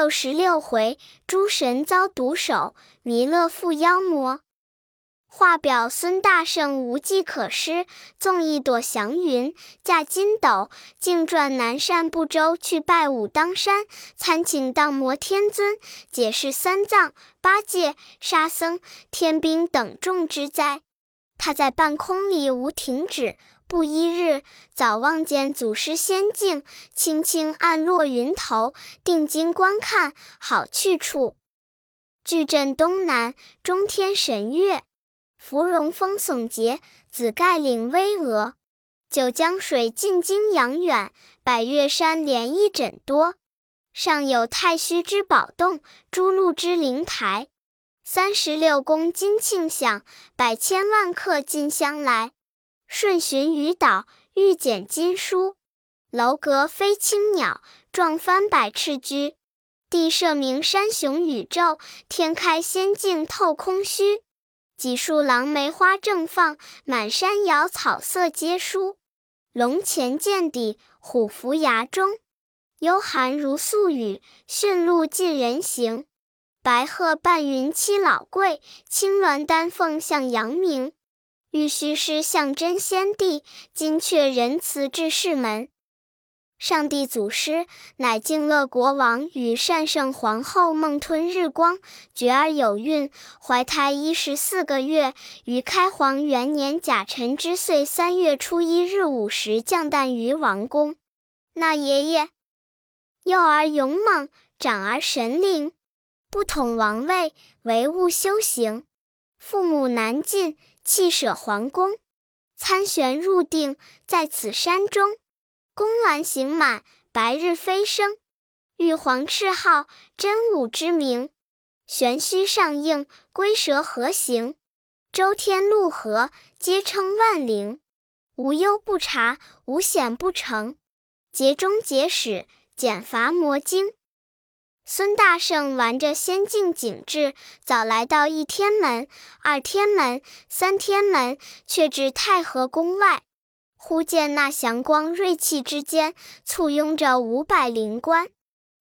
六十六回，诸神遭毒手，弥勒负妖魔。画表孙大圣无计可施，纵一朵祥云，驾筋斗，径转南赡部洲去拜武当山，参请荡魔天尊，解释三藏、八戒、沙僧、天兵等众之灾。他在半空里无停止，不一日，早望见祖师仙境，轻轻按落云头，定睛观看，好去处。巨镇东南，中天神岳。芙蓉峰耸节，紫盖岭巍峨；九江水尽经阳远，百岳山连一枕多。上有太虚之宝洞，朱鹿之灵台。三十六宫金磬响，百千万客进香来。顺寻于岛，欲捡金书；楼阁飞青鸟，撞翻百翅居。地设名山雄宇宙，天开仙境透空虚。几树狼梅花正放，满山瑶草色皆殊。龙潜涧底，虎伏崖中。幽寒如宿雨，驯鹿近人行。白鹤伴云栖老贵，青鸾丹凤向阳明。玉虚师象真仙帝，金阙仁慈治世门。上帝祖师乃敬乐国王与善圣皇后梦吞日光，觉而有孕，怀胎一十四个月，于开皇元年甲辰之岁三月初一日午时降诞于王宫。那爷爷幼而勇猛，长而神灵，不统王位，唯务修行。父母难尽，弃舍皇宫，参玄入定在此山中。宫鸾行满，白日飞升。玉皇敕号，真武之名。玄虚上应，龟蛇合行。周天陆河，皆称万灵。无忧不察，无险不成。劫中劫始，减伐魔经。孙大圣玩着仙境景致，早来到一天门、二天门、三天门，却至太和宫外。忽见那祥光瑞气之间，簇拥着五百灵官。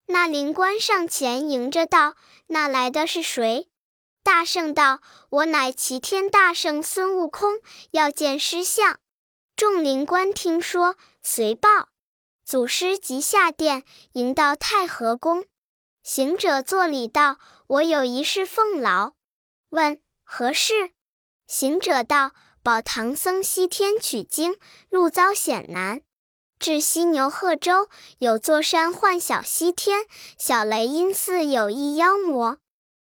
那灵官上前迎着道：“那来的是谁？”大圣道：“我乃齐天大圣孙悟空，要见师相。”众灵官听说，随报。祖师即下殿迎到太和宫。行者作礼道：“我有一事奉劳。”问何事？行者道。保唐僧西天取经，路遭险难，至犀牛贺州，有座山唤小西天，小雷音寺有一妖魔。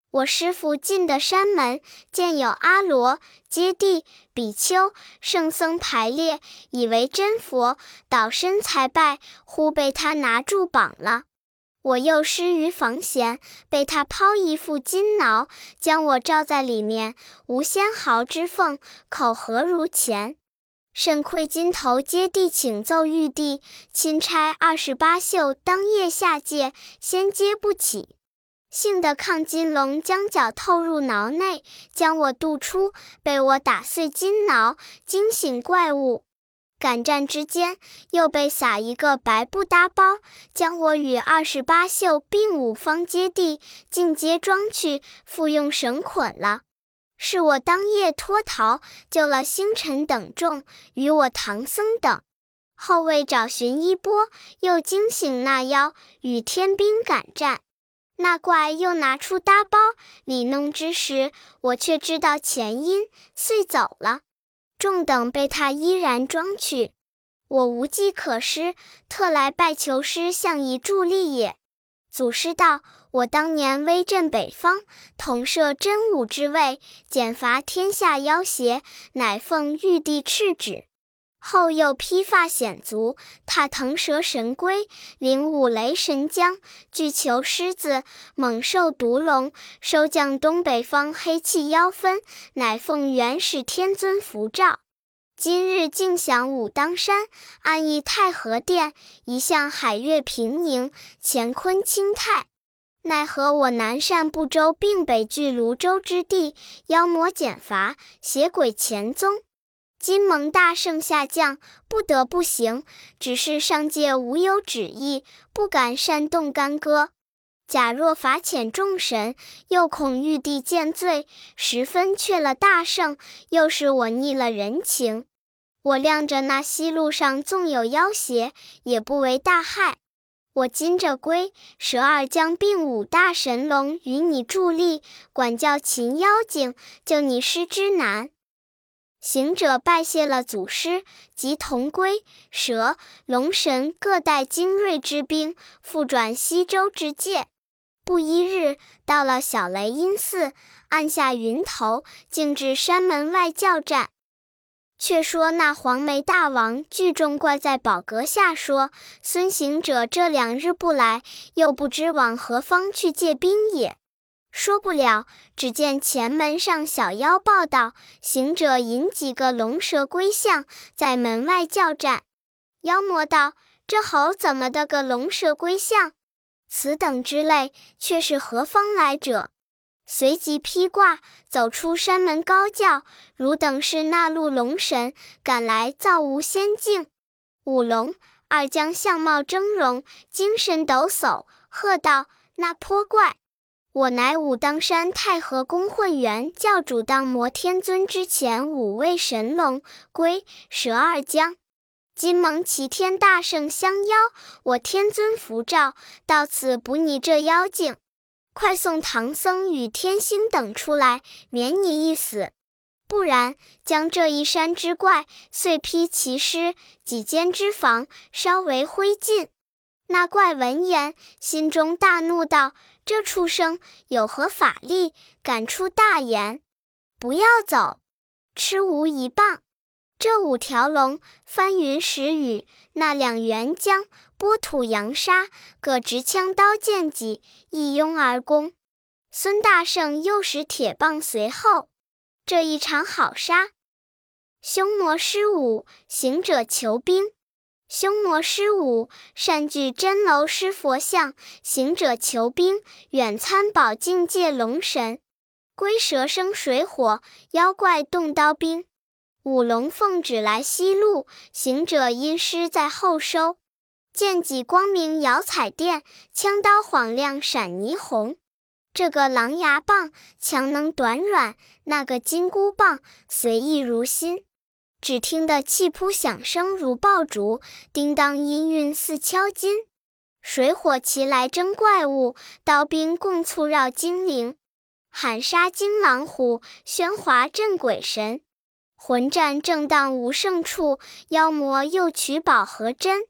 我师父进的山门，见有阿罗、揭谛、比丘、圣僧排列，以为真佛，倒身才拜，忽被他拿住绑了。我又失于房闲，被他抛一副金挠，将我罩在里面，无纤毫之缝，口何如前？甚愧金头接地，请奏玉帝，钦差二十八宿当夜下界，先接不起。幸得亢金龙将脚透入挠内，将我渡出，被我打碎金挠，惊醒怪物。赶战之间，又被撒一个白布搭包，将我与二十八宿并五方揭谛尽皆装去，复用绳捆了。是我当夜脱逃，救了星辰等众，与我唐僧等。后为找寻衣钵，又惊醒那妖，与天兵赶战。那怪又拿出搭包，里弄之时，我却知道前因，遂走了。众等被他依然装去，我无计可施，特来拜求师相以助力也。祖师道：“我当年威震北方，统摄真武之位，减伐天下妖邪，乃奉玉帝敕旨。后又披发显足，踏腾蛇神龟，领五雷神将，巨求狮子，猛兽毒龙，收降东北方黑气妖氛，乃奉元始天尊符诏。今日尽享武当山，安逸太和殿，一向海月平宁，乾坤清泰。奈何我南赡部洲，并北距泸州之地，妖魔减伐，邪鬼潜踪。金蒙大圣下降，不得不行。只是上界无有旨意，不敢擅动干戈。假若罚遣众神，又恐玉帝见罪，十分却了大圣，又是我逆了人情。我量着那西路上纵有妖邪，也不为大害。我今着龟蛇二将并五大神龙与你助力，管教擒妖精，救你师之难。行者拜谢了祖师，即同龟蛇龙神各带精锐之兵，复转西周之界。不一日，到了小雷音寺，按下云头，径至山门外叫战。却说那黄眉大王聚众怪在宝阁下，说：“孙行者这两日不来，又不知往何方去借兵也。”说不了，只见前门上小妖报道：“行者引几个龙蛇龟象，在门外叫战。”妖魔道：“这猴怎么的个龙蛇龟象？”此等之类，却是何方来者？随即披挂走出山门，高叫：“汝等是那路龙神，赶来造无仙境？”五龙二将相貌峥嵘，精神抖擞，喝道：“那泼怪！我乃武当山太和宫混元教主当摩天尊之前五位神龙龟蛇二将。”今蒙齐天大圣相邀，我天尊符诏，到此捕你这妖精。快送唐僧与天星等出来，免你一死。不然，将这一山之怪碎劈其尸，几间之房烧为灰烬。那怪闻言，心中大怒，道：“这畜生有何法力，敢出大言？不要走，吃无一棒。”这五条龙翻云石雨，那两员将拨土扬沙，各执枪刀剑戟，一拥而攻。孙大圣又使铁棒随后，这一场好杀。凶魔失舞，行者求兵。凶魔失舞，善聚真楼施佛像。行者求兵，远参宝境界龙神。龟蛇生水火，妖怪动刀兵。五龙凤指来西路，行者因师在后收。剑戟光明摇彩电，枪刀晃亮闪霓虹。这个狼牙棒强能短软，那个金箍棒随意如新。只听得气扑响声如爆竹，叮当音韵似敲金。水火齐来争怪物，刀兵共簇绕精灵。喊杀金狼虎，喧哗震鬼神。魂战正当无胜处，妖魔又取宝和珍。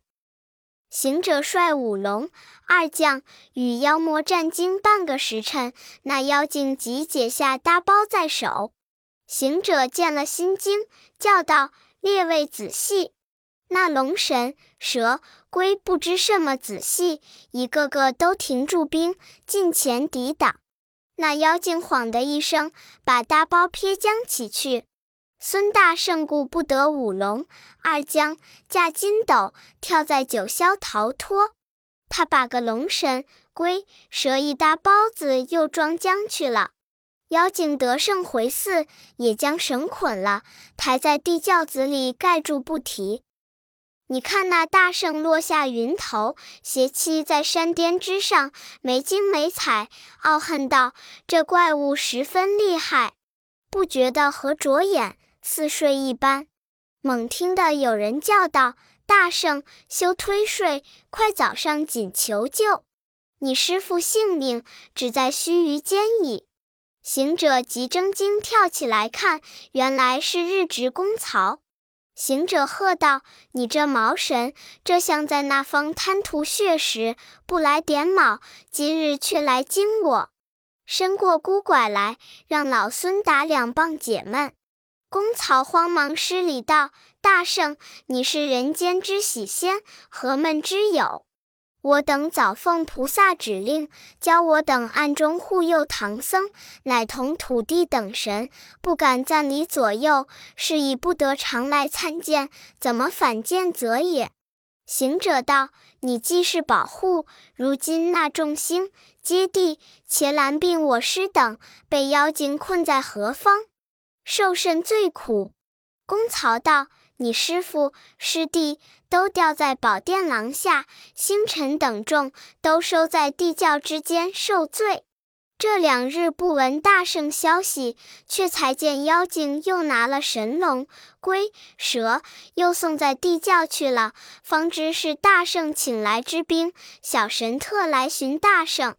行者率五龙二将与妖魔战经半个时辰，那妖精即解下搭包在手。行者见了心惊，叫道：“列位仔细！”那龙神蛇龟不知什么仔细，一个个都停住兵，近前抵挡。那妖精晃的一声，把搭包撇将起去。孙大圣顾不得五龙二将架筋斗跳在九霄逃脱，他把个龙神龟蛇一搭包子又装将去了。妖精得胜回寺，也将绳捆了，抬在地轿子里盖住不提。你看那大圣落下云头，斜栖在山巅之上，没精没彩，傲恨道：“这怪物十分厉害，不觉得和着眼。”似睡一般，猛听得有人叫道：“大圣，休推睡，快早上紧求救！你师父性命只在须臾间矣。”行者急睁睛跳起来看，原来是日值公曹。行者喝道：“你这毛神，这像在那方贪图血食，不来点卯，今日却来惊我！伸过孤拐来，让老孙打两棒解闷。”公曹慌忙施礼道：“大圣，你是人间之喜仙，何闷之有？我等早奉菩萨指令，教我等暗中护佑唐僧，乃同土地等神不敢暂离左右，是以不得常来参见，怎么反见则也？”行者道：“你既是保护，如今那众星接地，伽蓝并我师等，被妖精困在何方？”受甚罪苦？公曹道：“你师父、师弟都吊在宝殿廊下，星辰等众都收在地窖之间受罪。这两日不闻大圣消息，却才见妖精又拿了神龙、龟、蛇，又送在地窖去了。方知是大圣请来之兵，小神特来寻大圣。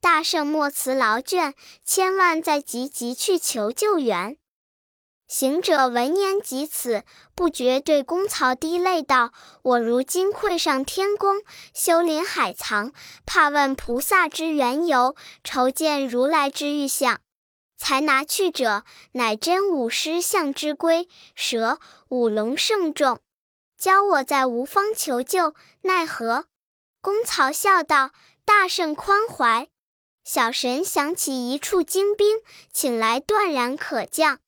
大圣莫辞劳倦，千万再急急去求救援。行者闻言及此，不觉对公曹滴泪道：“我如今愧上天宫，修林海藏，怕问菩萨之缘由，筹见如来之玉像。才拿去者，乃真武师象之龟、蛇、五龙圣众，教我在无方求救，奈何？”公曹笑道：“大圣宽怀，小神想起一处精兵，请来断然可降。”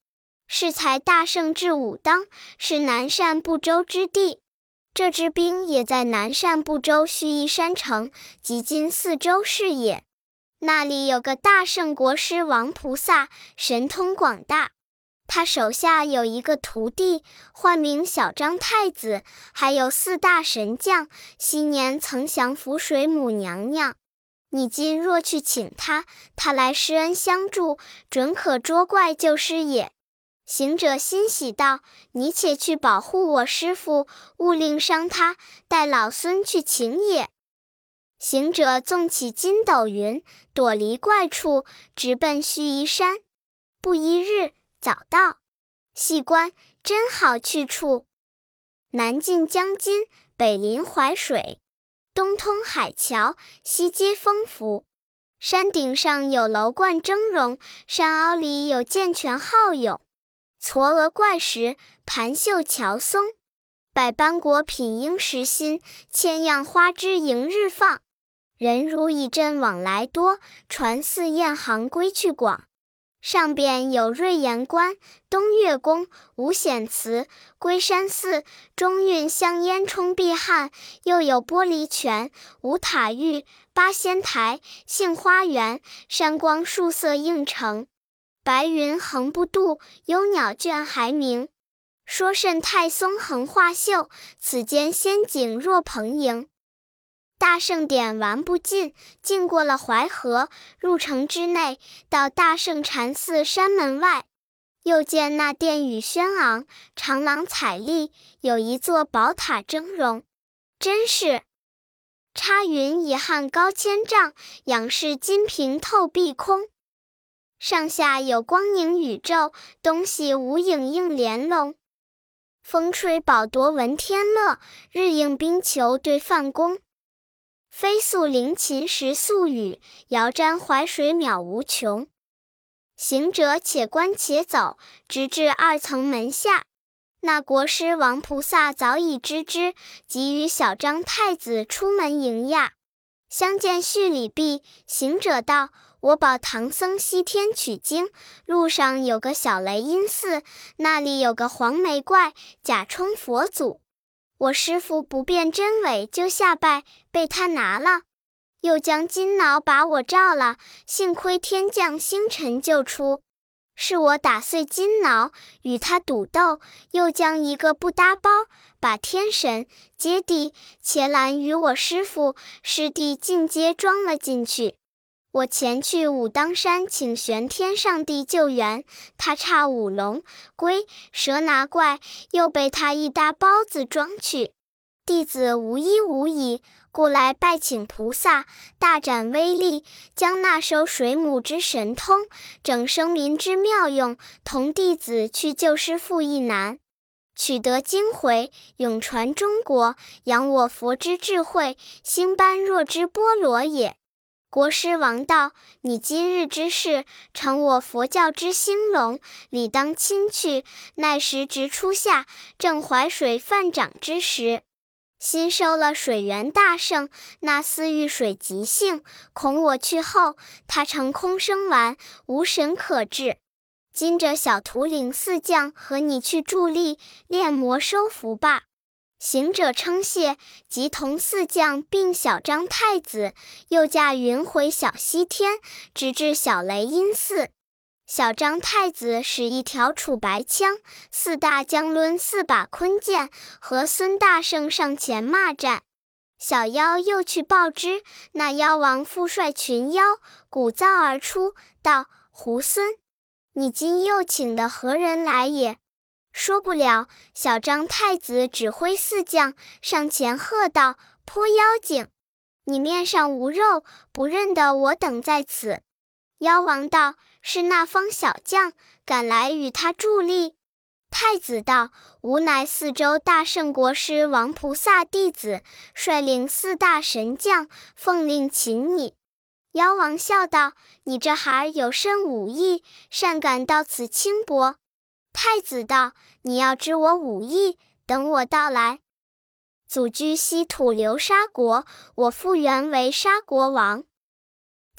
适才大圣至武当，是南赡部洲之地。这支兵也在南赡部洲须夷山城，即今四周是也。那里有个大圣国师王菩萨，神通广大。他手下有一个徒弟，唤名小张太子，还有四大神将，昔年曾降服水母娘娘。你今若去请他，他来施恩相助，准可捉怪救师也。行者欣喜道：“你且去保护我师傅，勿令伤他。待老孙去请也。”行者纵起筋斗云，躲离怪处，直奔须弥山。不一日，早到。细观，真好去处。南进江津，北临淮水，东通海桥，西接风府。山顶上有楼观峥嵘，山坳里有涧泉浩涌。嵯峨怪石，盘秀乔松，百般果品应时新，千样花枝迎日放。人如以阵往来多，船似雁行归去广。上边有瑞岩观、东岳宫、五显祠、龟山寺，中运香烟冲碧汉；又有玻璃泉、五塔玉、八仙台、杏花园，山光树色映成。白云横不渡，幽鸟倦还鸣。说甚太松横画秀，此间仙景若蓬瀛。大圣点玩不尽，进过了淮河，入城之内，到大圣禅寺山门外，又见那殿宇轩昂，长廊彩丽，有一座宝塔峥嵘，真是插云以汉高千丈，仰视金屏透碧空。上下有光凝宇宙，东西无影映连笼。风吹宝铎闻天乐，日映冰球对梵宫。飞速灵琴时速语，遥瞻淮水渺无穷。行者且观且走，直至二层门下。那国师王菩萨早已知之，即与小张太子出门迎迓。相见叙礼毕，行者道。我保唐僧西天取经，路上有个小雷音寺，那里有个黄眉怪，假充佛祖。我师傅不辨真伪，就下拜，被他拿了，又将金铙把我罩了。幸亏天降星辰救出，是我打碎金挠，与他赌斗，又将一个不搭包，把天神、阶帝、伽蓝与我师傅师弟尽皆装了进去。我前去武当山请玄天上帝救援，他差五龙龟蛇拿怪，又被他一搭包子装去。弟子无依无倚，故来拜请菩萨大展威力，将那收水母之神通，整生民之妙用，同弟子去救师父一难，取得经回，永传中国，扬我佛之智慧，兴般若之波罗也。国师王道：“你今日之事，成我佛教之兴隆，理当亲去。奈时值初夏，正淮水泛涨之时，新收了水源大圣，那司遇水急性，恐我去后，他成空生丸，无神可治。今着小徒领四将和你去助力，炼魔收服吧。”行者称谢，即同四将并小张太子，又驾云回小西天，直至小雷音寺。小张太子使一条楚白枪，四大将抡四把坤剑，和孙大圣上前骂战。小妖又去报之，那妖王复率群妖鼓噪而出，道：“猢狲，你今又请的何人来也？”说不了。小张太子指挥四将上前喝道：“泼妖精，你面上无肉，不认得我等在此。”妖王道：“是那方小将赶来与他助力。”太子道：“吾乃四周大圣国师王菩萨弟子，率领四大神将，奉令擒你。”妖王笑道：“你这孩儿有甚武艺，善敢到此轻薄？”太子道：“你要知我武艺，等我到来。祖居西土流沙国，我复原为沙国王。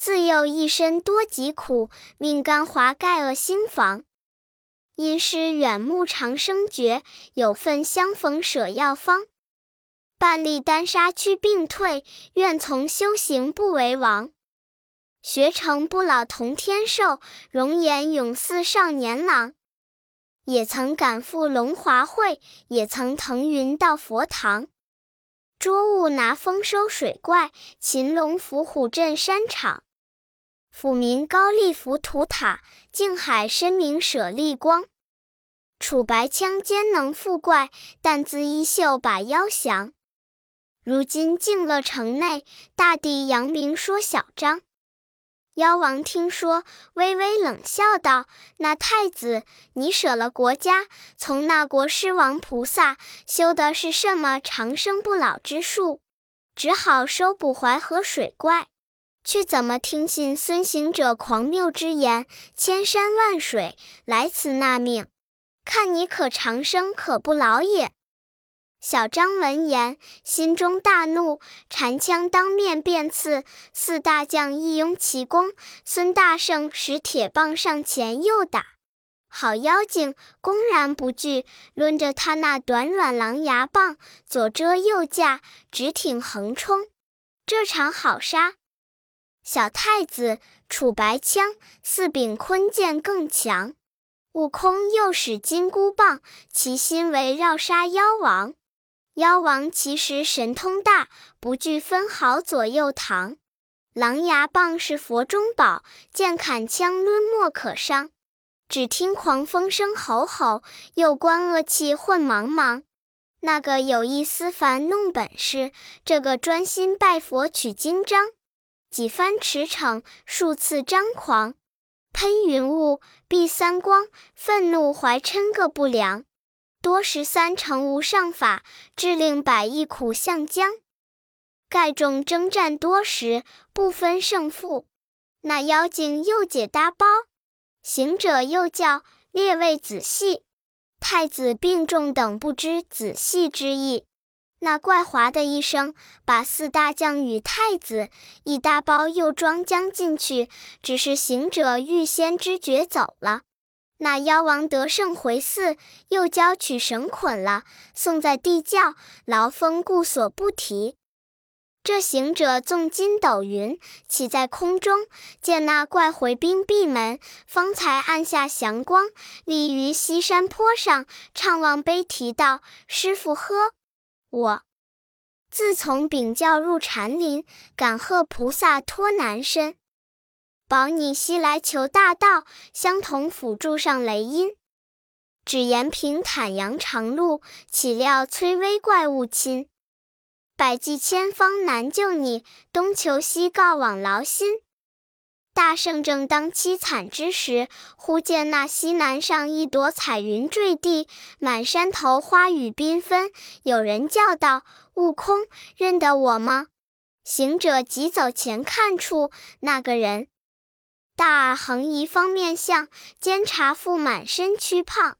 自幼一身多疾苦，命干华盖恶心房。”因师远目长生诀，有份相逢舍药方。半粒丹砂去病退，愿从修行不为王。学成不老同天寿，容颜永似少年郎。也曾赶赴龙华会，也曾腾云到佛堂。捉物拿风收水怪，擒龙伏虎镇山场。抚民高丽浮屠塔，静海深明舍利光。楚白枪坚能覆怪，但自衣袖把妖降。如今静乐城内，大帝扬名说小张。妖王听说，微微冷笑道：“那太子，你舍了国家，从那国师王菩萨修的是什么长生不老之术？只好收捕淮河水怪。”却怎么听信孙行者狂谬之言，千山万水来此纳命？看你可长生可不老也！小张闻言，心中大怒，缠枪当面便刺。四大将一拥齐攻，孙大圣使铁棒上前又打。好妖精，公然不惧，抡着他那短软狼牙棒，左遮右架，直挺横冲。这场好杀！小太子楚白枪，四柄坤剑更强。悟空又使金箍棒，其心围绕杀妖王。妖王其实神通大，不惧分毫左右堂。狼牙棒是佛中宝，剑砍枪抡莫可伤。只听狂风声吼吼，又观恶气混茫茫。那个有意思凡弄本事，这个专心拜佛取经章。几番驰骋，数次张狂，喷云雾，避三光，愤怒怀嗔个不良。多时三成无上法，致令百亿苦相将。盖众征战多时，不分胜负。那妖精又解搭包，行者又叫列位仔细。太子病重等不知仔细之意。那怪哗的一声，把四大将与太子一大包又装将进去。只是行者预先知觉走了。那妖王得胜回寺，又交取绳捆了，送在地窖，牢封固锁不提。这行者纵筋斗云，起在空中，见那怪回兵闭门，方才按下祥光，立于西山坡上，怅望悲啼道：“师傅呵！”我自从禀教入禅林，感贺菩萨托难身，保你西来求大道，相同辅助上雷音。只言平坦扬长路，岂料崔巍怪物侵。百计千方难救你，东求西告枉劳心。大圣正当凄惨之时，忽见那西南上一朵彩云坠地，满山头花雨缤纷。有人叫道：“悟空，认得我吗？”行者急走前看处，那个人，大耳横移方面相，肩胛腹满身躯胖，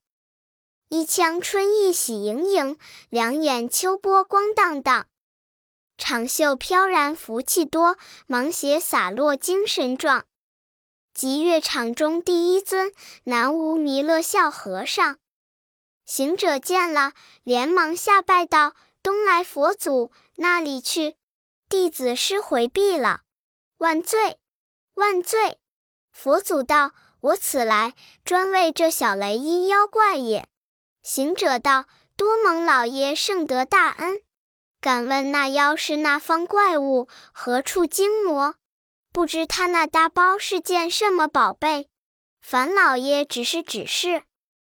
一腔春意喜盈盈，两眼秋波光荡荡。长袖飘然福气多，芒鞋洒落精神壮。集乐场中第一尊，南无弥勒笑和尚。行者见了，连忙下拜道：“东来佛祖，那里去？弟子失回避了，万岁，万岁！”佛祖道：“我此来专为这小雷音妖怪也。”行者道：“多蒙老爷圣德大恩，敢问那妖是那方怪物，何处精魔？不知他那大包是件什么宝贝？樊老爷只是指示。”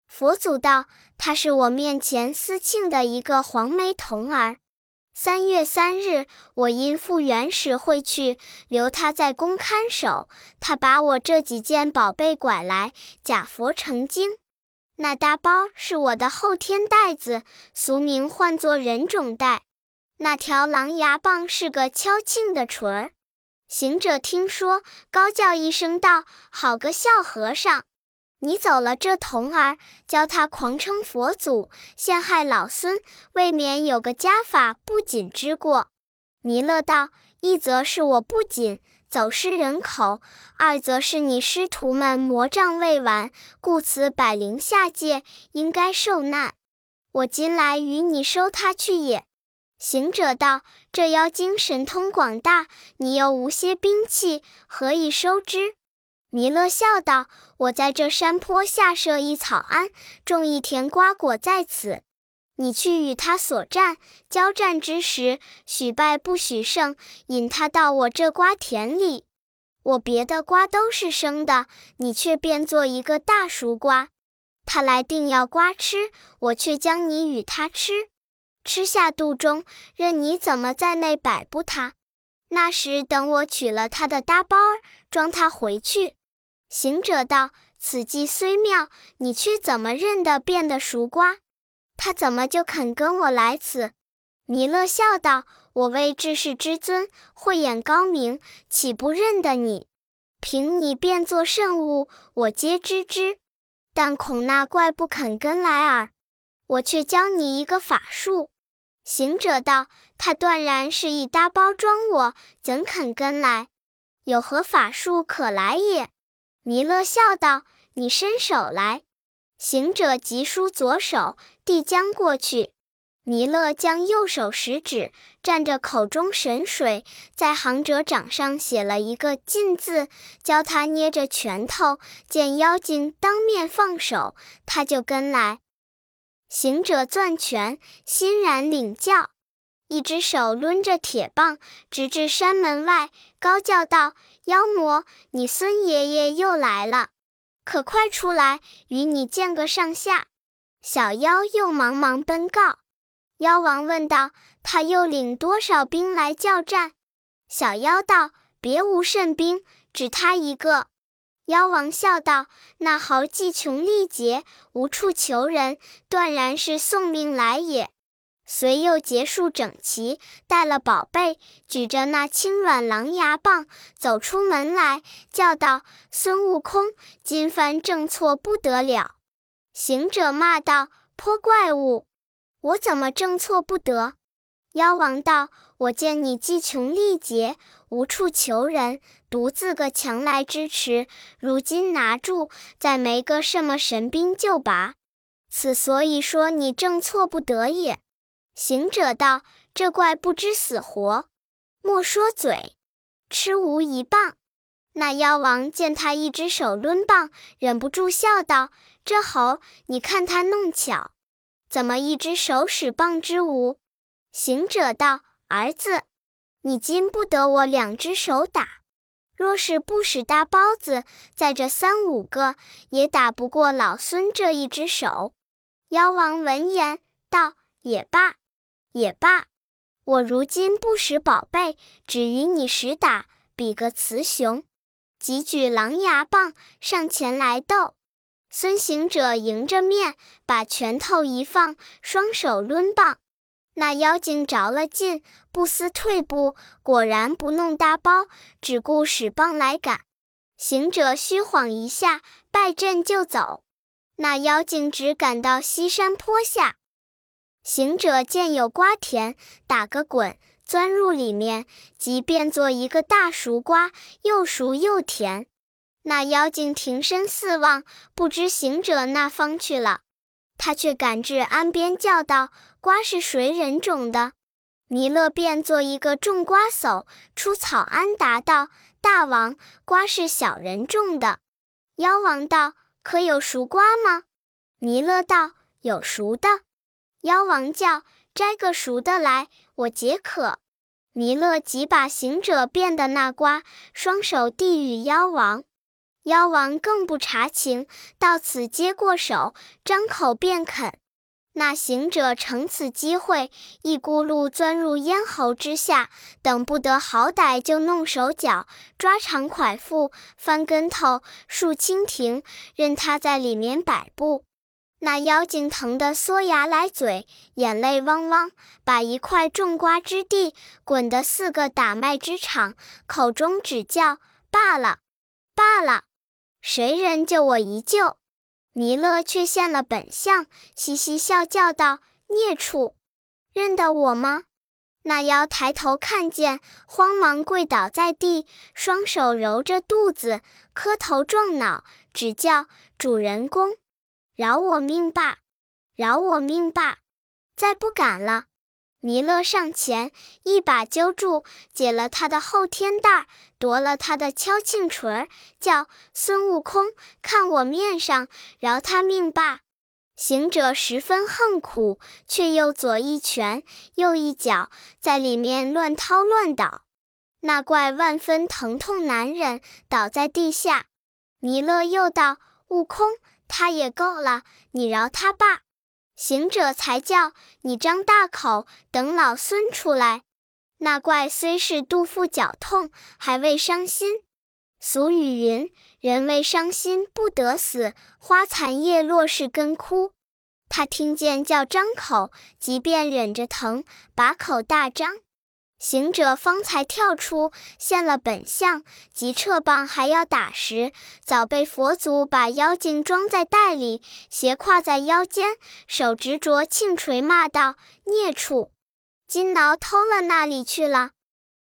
佛祖道：“他是我面前司庆的一个黄眉童儿。三月三日，我因赴元始会去，留他在宫看守。他把我这几件宝贝拐来，假佛成精。”那大包是我的后天袋子，俗名唤作人种袋。那条狼牙棒是个敲磬的锤儿。行者听说，高叫一声道：“好个笑和尚！你走了这童儿，教他狂称佛祖，陷害老孙，未免有个家法不谨之过。”弥勒道：“一则是我不谨。”走失人口，二则是你师徒们魔障未完，故此百灵下界，应该受难。我今来与你收他去也。行者道：“这妖精神通广大，你又无些兵器，何以收之？”弥勒笑道：“我在这山坡下设一草庵，种一田瓜果在此。”你去与他所战，交战之时，许败不许胜，引他到我这瓜田里。我别的瓜都是生的，你却变做一个大熟瓜。他来定要瓜吃，我却将你与他吃，吃下肚中，任你怎么在内摆布他。那时等我取了他的大包儿，装他回去。行者道：“此计虽妙，你却怎么认得变的熟瓜？”他怎么就肯跟我来此？弥勒笑道：“我为治世之尊，慧眼高明，岂不认得你？凭你变作圣物，我皆知之。但恐那怪不肯跟来耳，我却教你一个法术。”行者道：“他断然是一搭包装我，怎肯跟来？有何法术可来也？”弥勒笑道：“你伸手来。”行者急舒左手，递将过去。弥勒将右手食指蘸着口中神水，在行者掌上写了一个“禁”字，教他捏着拳头。见妖精当面放手，他就跟来。行者攥拳，欣然领教，一只手抡着铁棒，直至山门外，高叫道：“妖魔，你孙爷爷又来了！”可快出来，与你见个上下！小妖又忙忙奔告。妖王问道：“他又领多少兵来叫战？”小妖道：“别无甚兵，只他一个。”妖王笑道：“那猴计穷力竭，无处求人，断然是送命来也。”随又结束整齐，带了宝贝，举着那轻软狼牙棒走出门来，叫道：“孙悟空，今番正错不得了！”行者骂道：“泼怪物，我怎么正错不得？”妖王道：“我见你饥穷力竭，无处求人，独自个强来支持，如今拿住，再没个什么神兵救拔，此所以说你正错不得也。”行者道：“这怪不知死活，莫说嘴，吃无一棒。”那妖王见他一只手抡棒，忍不住笑道：“这猴，你看他弄巧，怎么一只手使棒之无？”行者道：“儿子，你今不得我两只手打，若是不使大包子，在这三五个也打不过老孙这一只手。”妖王闻言道：“也罢。”也罢，我如今不使宝贝，只与你实打，比个雌雄。即举狼牙棒上前来斗。孙行者迎着面，把拳头一放，双手抡棒。那妖精着了劲，不思退步，果然不弄大包，只顾使棒来赶。行者虚晃一下，败阵就走。那妖精只赶到西山坡下。行者见有瓜田，打个滚，钻入里面，即变作一个大熟瓜，又熟又甜。那妖精停身四望，不知行者那方去了。他却赶至岸边，叫道：“瓜是谁人种的？”弥勒便做一个种瓜叟，出草庵答道：“大王，瓜是小人种的。”妖王道：“可有熟瓜吗？”弥勒道：“有熟的。”妖王叫：“摘个熟的来，我解渴。”弥勒即把行者变的那瓜，双手递与妖王。妖王更不查情，到此接过手，张口便啃。那行者乘此机会，一咕噜钻入咽喉之下，等不得好歹，就弄手脚，抓长蒯腹，翻跟头，竖蜻蜓，任他在里面摆布。那妖精疼得缩牙来嘴，眼泪汪汪，把一块种瓜之地滚得四个打麦之场，口中只叫罢了，罢了。谁人救我一救？弥勒却现了本相，嘻嘻笑叫道：“孽畜，认得我吗？”那妖抬头看见，慌忙跪倒在地，双手揉着肚子，磕头撞脑，只叫：“主人公，饶我命吧，饶我命吧，再不敢了。”弥勒上前，一把揪住，解了他的后天带，夺了他的敲磬锤，叫孙悟空看我面上，饶他命罢。行者十分恨苦，却又左一拳，右一脚，在里面乱掏乱捣。那怪万分疼痛难忍，倒在地下。弥勒又道：“悟空，他也够了，你饶他罢。”行者才叫你张大口，等老孙出来。那怪虽是肚腹绞痛，还未伤心。俗语云：人为伤心不得死，花残叶落是根枯。他听见叫张口，即便忍着疼，把口大张。行者方才跳出，现了本相，急撤棒还要打时，早被佛祖把妖精装在袋里，斜挎在腰间，手执着磬锤，骂道：“孽畜，金挠偷了那里去了？”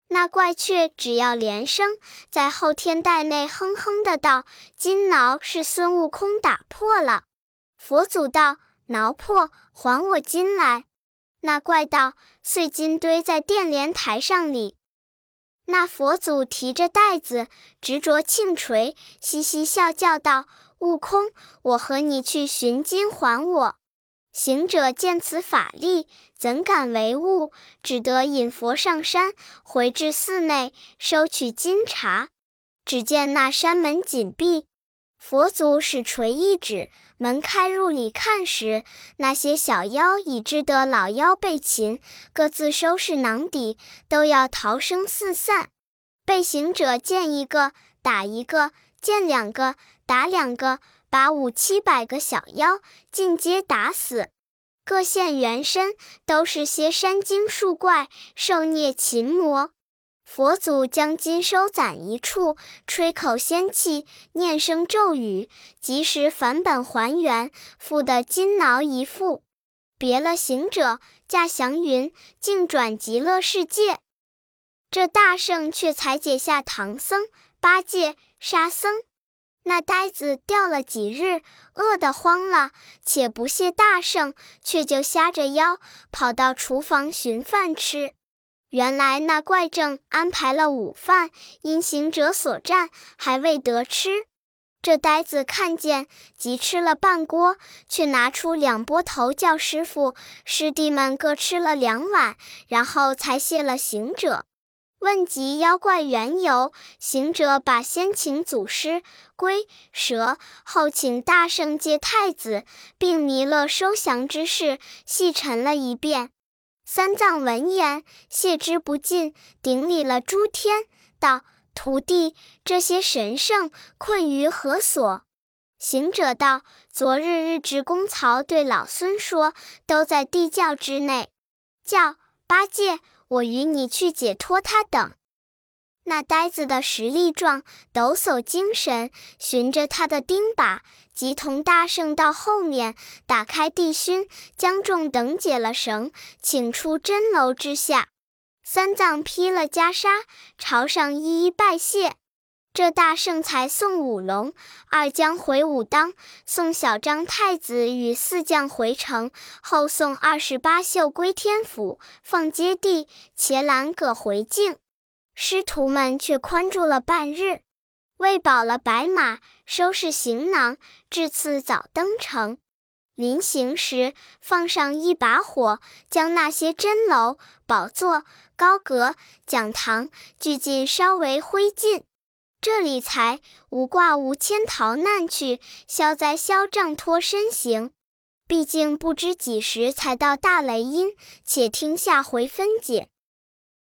那怪却只要连声，在后天袋内哼哼的道：“金挠是孙悟空打破了。”佛祖道：“挠破，还我金来。”那怪道：“碎金堆在电莲台上里。”那佛祖提着袋子，执着磬锤，嘻嘻笑叫道：“悟空，我和你去寻金还我。”行者见此法力，怎敢违误？只得引佛上山，回至寺内，收取金茶。只见那山门紧闭。佛祖使锤一指，门开入里看时，那些小妖已知得老妖被擒，各自收拾囊底，都要逃生四散。被行者见一个打一个，见两个打两个，把五七百个小妖尽皆打死。各现原身，都是些山精树怪，受孽禽魔。佛祖将金收攒一处，吹口仙气，念声咒语，及时返本还原，复得金挠一副。别了行者，驾祥云，径转极乐世界。这大圣却才解下唐僧、八戒、沙僧。那呆子吊了几日，饿得慌了，且不谢大圣，却就瞎着腰跑到厨房寻饭吃。原来那怪正安排了午饭，因行者所占，还未得吃。这呆子看见，即吃了半锅，却拿出两钵头，叫师傅师弟们各吃了两碗，然后才谢了行者。问及妖怪缘由，行者把先请祖师龟蛇，后请大圣借太子，并弥勒收降之事，细陈了一遍。三藏闻言，谢之不尽，顶礼了诸天，道：“徒弟，这些神圣困于何所？”行者道：“昨日日值公曹对老孙说，都在地窖之内。叫八戒，我与你去解脱他等。”那呆子的实力壮，抖擞精神，循着他的钉耙，即同大圣到后面，打开地熏，将众等解了绳，请出真楼之下。三藏披了袈裟，朝上一一拜谢。这大圣才送五龙，二将回武当，送小张太子与四将回城，后送二十八宿归天府，放接地，且揽葛回境。师徒们却宽住了半日，喂饱了白马，收拾行囊，至次早登城。临行时，放上一把火，将那些真楼、宝座、高阁、讲堂俱尽烧为灰烬。这里才无挂无牵逃难去，消灾消障脱身行。毕竟不知几时才到大雷音，且听下回分解。